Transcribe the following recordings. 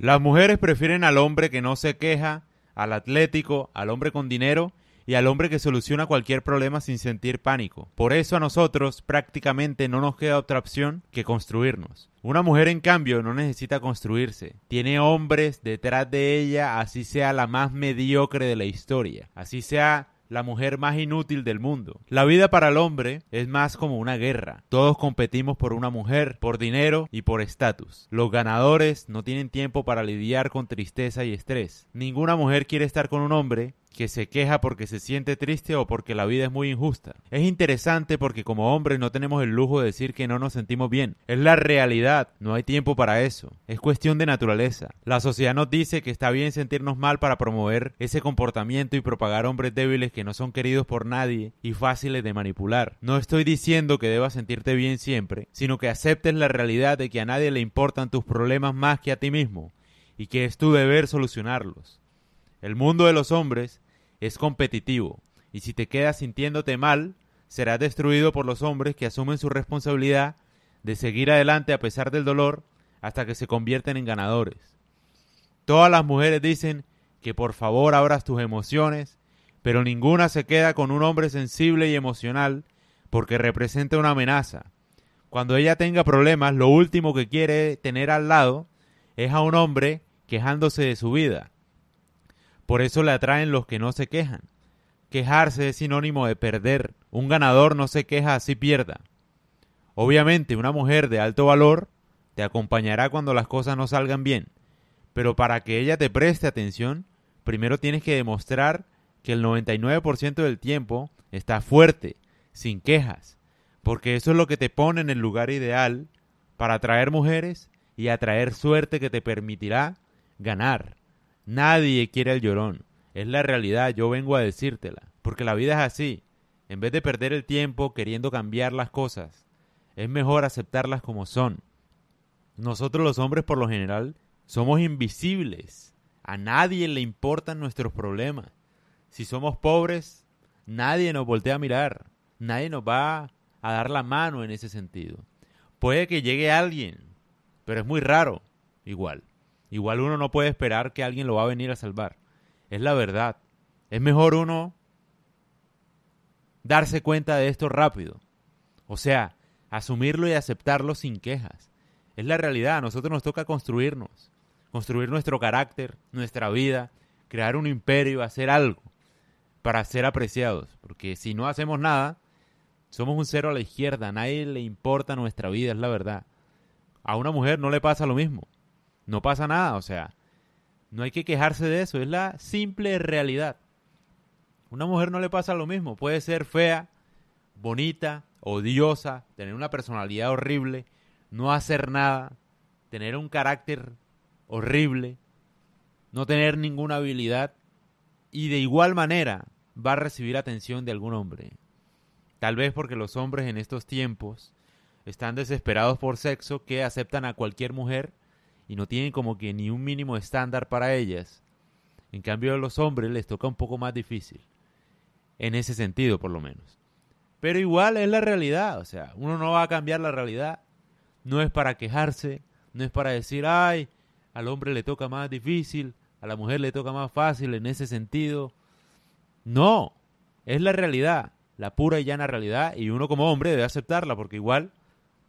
Las mujeres prefieren al hombre que no se queja, al atlético, al hombre con dinero y al hombre que soluciona cualquier problema sin sentir pánico. Por eso a nosotros prácticamente no nos queda otra opción que construirnos. Una mujer en cambio no necesita construirse. Tiene hombres detrás de ella, así sea la más mediocre de la historia. Así sea la mujer más inútil del mundo. La vida para el hombre es más como una guerra. Todos competimos por una mujer, por dinero y por estatus. Los ganadores no tienen tiempo para lidiar con tristeza y estrés. Ninguna mujer quiere estar con un hombre que se queja porque se siente triste o porque la vida es muy injusta. Es interesante porque como hombres no tenemos el lujo de decir que no nos sentimos bien. Es la realidad, no hay tiempo para eso. Es cuestión de naturaleza. La sociedad nos dice que está bien sentirnos mal para promover ese comportamiento y propagar hombres débiles que no son queridos por nadie y fáciles de manipular. No estoy diciendo que debas sentirte bien siempre, sino que aceptes la realidad de que a nadie le importan tus problemas más que a ti mismo y que es tu deber solucionarlos. El mundo de los hombres es competitivo, y si te quedas sintiéndote mal, serás destruido por los hombres que asumen su responsabilidad de seguir adelante a pesar del dolor hasta que se convierten en ganadores. Todas las mujeres dicen que por favor abras tus emociones, pero ninguna se queda con un hombre sensible y emocional porque representa una amenaza. Cuando ella tenga problemas, lo último que quiere tener al lado es a un hombre quejándose de su vida. Por eso le atraen los que no se quejan. Quejarse es sinónimo de perder. Un ganador no se queja así pierda. Obviamente, una mujer de alto valor te acompañará cuando las cosas no salgan bien, pero para que ella te preste atención, primero tienes que demostrar que el 99% del tiempo está fuerte, sin quejas, porque eso es lo que te pone en el lugar ideal para atraer mujeres y atraer suerte que te permitirá ganar. Nadie quiere el llorón. Es la realidad, yo vengo a decírtela. Porque la vida es así. En vez de perder el tiempo queriendo cambiar las cosas, es mejor aceptarlas como son. Nosotros los hombres por lo general somos invisibles. A nadie le importan nuestros problemas. Si somos pobres, nadie nos voltea a mirar. Nadie nos va a dar la mano en ese sentido. Puede que llegue alguien, pero es muy raro igual. Igual uno no puede esperar que alguien lo va a venir a salvar. Es la verdad. Es mejor uno darse cuenta de esto rápido. O sea, asumirlo y aceptarlo sin quejas. Es la realidad. A nosotros nos toca construirnos. Construir nuestro carácter, nuestra vida, crear un imperio, hacer algo para ser apreciados. Porque si no hacemos nada, somos un cero a la izquierda. A nadie le importa nuestra vida, es la verdad. A una mujer no le pasa lo mismo no pasa nada, o sea, no hay que quejarse de eso, es la simple realidad. Una mujer no le pasa lo mismo, puede ser fea, bonita, odiosa, tener una personalidad horrible, no hacer nada, tener un carácter horrible, no tener ninguna habilidad y de igual manera va a recibir atención de algún hombre. Tal vez porque los hombres en estos tiempos están desesperados por sexo que aceptan a cualquier mujer y no tienen como que ni un mínimo estándar para ellas. En cambio a los hombres les toca un poco más difícil. En ese sentido, por lo menos. Pero igual es la realidad, o sea, uno no va a cambiar la realidad. No es para quejarse, no es para decir, ay, al hombre le toca más difícil, a la mujer le toca más fácil en ese sentido. No, es la realidad, la pura y llana realidad, y uno como hombre debe aceptarla porque igual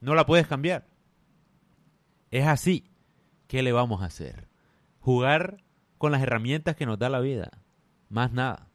no la puedes cambiar. Es así. ¿Qué le vamos a hacer? Jugar con las herramientas que nos da la vida. Más nada.